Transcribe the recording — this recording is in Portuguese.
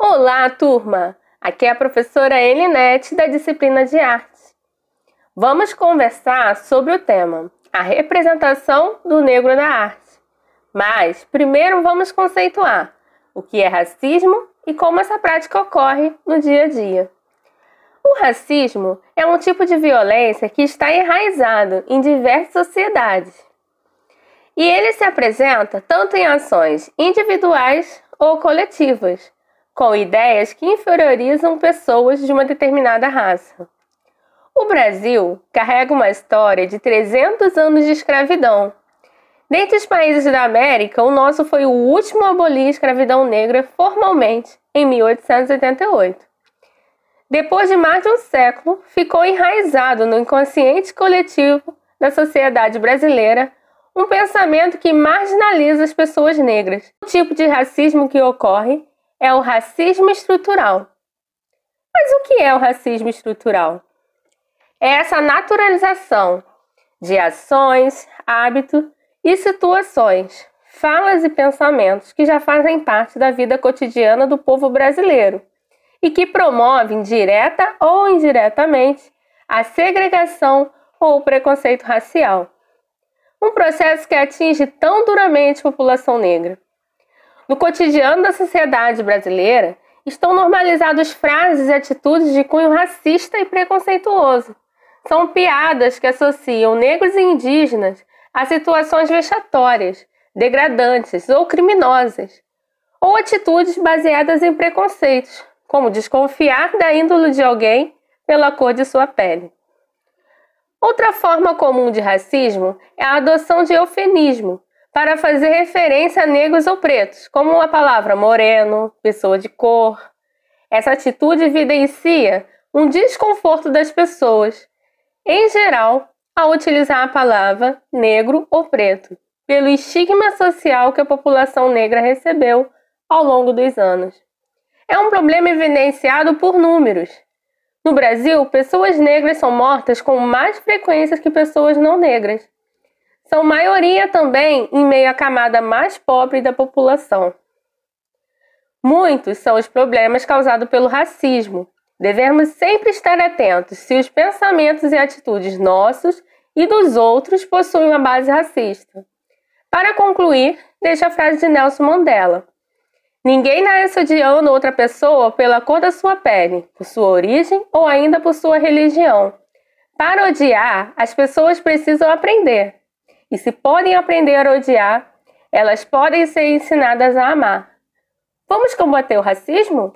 Olá, turma! Aqui é a professora Elinete da disciplina de arte. Vamos conversar sobre o tema a representação do negro na arte. Mas primeiro vamos conceituar o que é racismo e como essa prática ocorre no dia a dia. O racismo é um tipo de violência que está enraizado em diversas sociedades. E ele se apresenta tanto em ações individuais ou coletivas com ideias que inferiorizam pessoas de uma determinada raça. O Brasil carrega uma história de 300 anos de escravidão. Dentre os países da América, o nosso foi o último a abolir a escravidão negra formalmente em 1888. Depois de mais de um século, ficou enraizado no inconsciente coletivo da sociedade brasileira um pensamento que marginaliza as pessoas negras. O tipo de racismo que ocorre é o racismo estrutural. Mas o que é o racismo estrutural? É essa naturalização de ações, hábitos e situações, falas e pensamentos que já fazem parte da vida cotidiana do povo brasileiro e que promovem, direta ou indiretamente, a segregação ou o preconceito racial. Um processo que atinge tão duramente a população negra. No cotidiano da sociedade brasileira, estão normalizadas frases e atitudes de cunho racista e preconceituoso. São piadas que associam negros e indígenas a situações vexatórias, degradantes ou criminosas, ou atitudes baseadas em preconceitos, como desconfiar da índole de alguém pela cor de sua pele. Outra forma comum de racismo é a adoção de eufemismo, para fazer referência a negros ou pretos, como a palavra moreno, pessoa de cor. Essa atitude evidencia um desconforto das pessoas, em geral, ao utilizar a palavra negro ou preto, pelo estigma social que a população negra recebeu ao longo dos anos. É um problema evidenciado por números. No Brasil, pessoas negras são mortas com mais frequência que pessoas não negras são maioria também em meio à camada mais pobre da população. Muitos são os problemas causados pelo racismo. Devemos sempre estar atentos se os pensamentos e atitudes nossos e dos outros possuem uma base racista. Para concluir, deixo a frase de Nelson Mandela: Ninguém nasce odiando outra pessoa pela cor da sua pele, por sua origem ou ainda por sua religião. Para odiar, as pessoas precisam aprender, e se podem aprender a odiar, elas podem ser ensinadas a amar. Vamos combater o racismo?